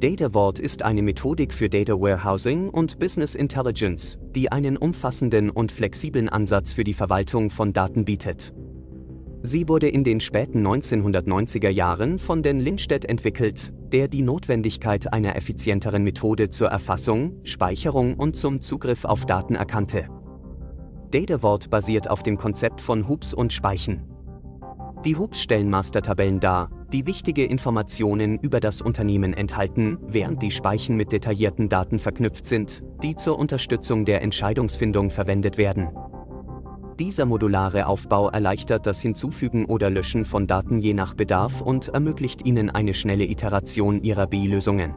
Data Vault ist eine Methodik für Data Warehousing und Business Intelligence, die einen umfassenden und flexiblen Ansatz für die Verwaltung von Daten bietet. Sie wurde in den späten 1990er Jahren von den Lindstedt entwickelt, der die Notwendigkeit einer effizienteren Methode zur Erfassung, Speicherung und zum Zugriff auf Daten erkannte. Data Vault basiert auf dem Konzept von Hubs und Speichen. Die Hubs stellen Mastertabellen dar, die wichtige Informationen über das Unternehmen enthalten, während die Speichen mit detaillierten Daten verknüpft sind, die zur Unterstützung der Entscheidungsfindung verwendet werden. Dieser modulare Aufbau erleichtert das Hinzufügen oder Löschen von Daten je nach Bedarf und ermöglicht Ihnen eine schnelle Iteration Ihrer BI-Lösungen.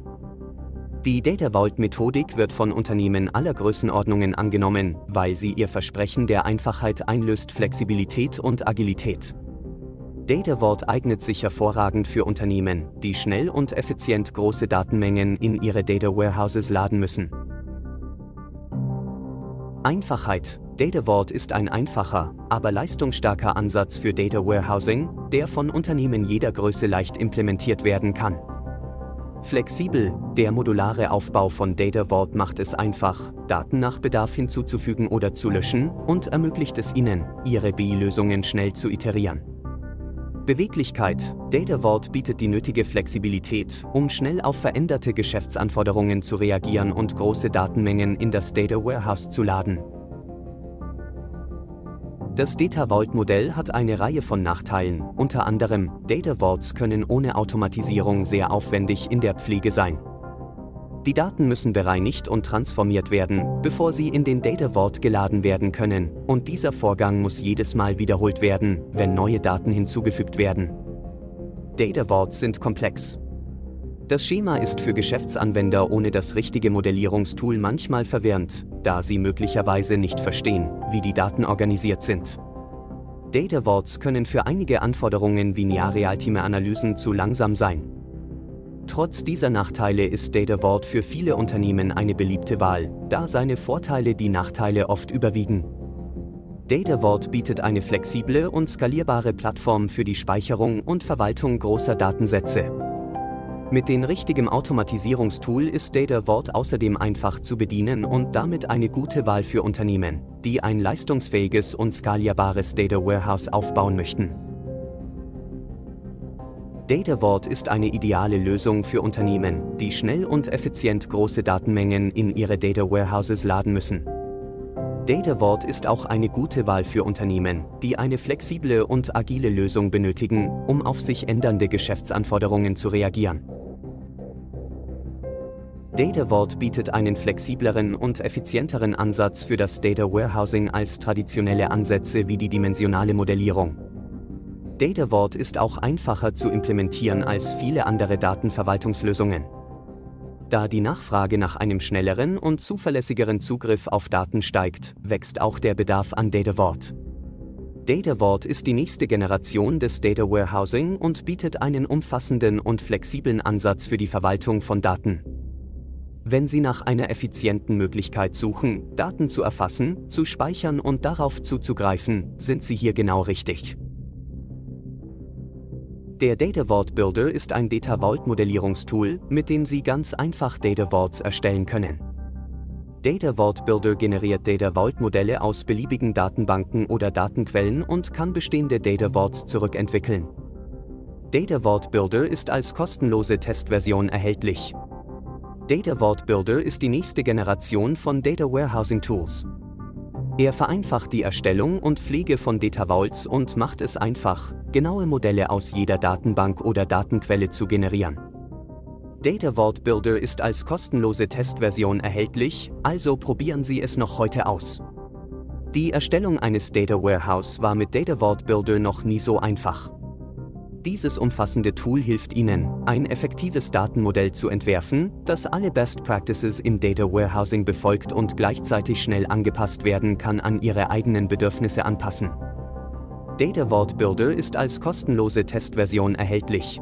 Die Data Vault-Methodik wird von Unternehmen aller Größenordnungen angenommen, weil sie ihr Versprechen der Einfachheit einlöst Flexibilität und Agilität. Data Vault eignet sich hervorragend für Unternehmen, die schnell und effizient große Datenmengen in ihre Data Warehouses laden müssen. Einfachheit Data Vault ist ein einfacher, aber leistungsstarker Ansatz für Data Warehousing, der von Unternehmen jeder Größe leicht implementiert werden kann. Flexibel, der modulare Aufbau von Data Vault macht es einfach, Daten nach Bedarf hinzuzufügen oder zu löschen und ermöglicht es Ihnen, Ihre BI-Lösungen schnell zu iterieren. Beweglichkeit. Data Vault bietet die nötige Flexibilität, um schnell auf veränderte Geschäftsanforderungen zu reagieren und große Datenmengen in das Data Warehouse zu laden. Das Data Vault Modell hat eine Reihe von Nachteilen, unter anderem, Data Vaults können ohne Automatisierung sehr aufwendig in der Pflege sein. Die Daten müssen bereinigt und transformiert werden, bevor sie in den Data Vault geladen werden können, und dieser Vorgang muss jedes Mal wiederholt werden, wenn neue Daten hinzugefügt werden. Data Vaults sind komplex. Das Schema ist für Geschäftsanwender ohne das richtige Modellierungstool manchmal verwirrend, da sie möglicherweise nicht verstehen, wie die Daten organisiert sind. Data Vaults können für einige Anforderungen wie Linear-Realtime-Analysen zu langsam sein. Trotz dieser Nachteile ist Data Vault für viele Unternehmen eine beliebte Wahl, da seine Vorteile die Nachteile oft überwiegen. Data Vault bietet eine flexible und skalierbare Plattform für die Speicherung und Verwaltung großer Datensätze. Mit dem richtigen Automatisierungstool ist Data Vault außerdem einfach zu bedienen und damit eine gute Wahl für Unternehmen, die ein leistungsfähiges und skalierbares Data Warehouse aufbauen möchten. Data Vault ist eine ideale Lösung für Unternehmen, die schnell und effizient große Datenmengen in ihre Data Warehouses laden müssen. Data Vault ist auch eine gute Wahl für Unternehmen, die eine flexible und agile Lösung benötigen, um auf sich ändernde Geschäftsanforderungen zu reagieren. Data Vault bietet einen flexibleren und effizienteren Ansatz für das Data Warehousing als traditionelle Ansätze wie die dimensionale Modellierung. Data Vault ist auch einfacher zu implementieren als viele andere Datenverwaltungslösungen. Da die Nachfrage nach einem schnelleren und zuverlässigeren Zugriff auf Daten steigt, wächst auch der Bedarf an Data Vault. Data Vault ist die nächste Generation des Data Warehousing und bietet einen umfassenden und flexiblen Ansatz für die Verwaltung von Daten. Wenn Sie nach einer effizienten Möglichkeit suchen, Daten zu erfassen, zu speichern und darauf zuzugreifen, sind Sie hier genau richtig. Der Data Vault Builder ist ein Data Vault Modellierungstool, mit dem Sie ganz einfach Data Vaults erstellen können. Data Vault Builder generiert Data Vault Modelle aus beliebigen Datenbanken oder Datenquellen und kann bestehende Data Vaults zurückentwickeln. Data Vault Builder ist als kostenlose Testversion erhältlich. Data Vault Builder ist die nächste Generation von Data Warehousing Tools. Er vereinfacht die Erstellung und Pflege von Data Vaults und macht es einfach, genaue Modelle aus jeder Datenbank oder Datenquelle zu generieren. Data Vault Builder ist als kostenlose Testversion erhältlich, also probieren Sie es noch heute aus. Die Erstellung eines Data Warehouse war mit Data Vault Builder noch nie so einfach. Dieses umfassende Tool hilft Ihnen, ein effektives Datenmodell zu entwerfen, das alle Best Practices im Data Warehousing befolgt und gleichzeitig schnell angepasst werden kann an Ihre eigenen Bedürfnisse anpassen. Data Vault Builder ist als kostenlose Testversion erhältlich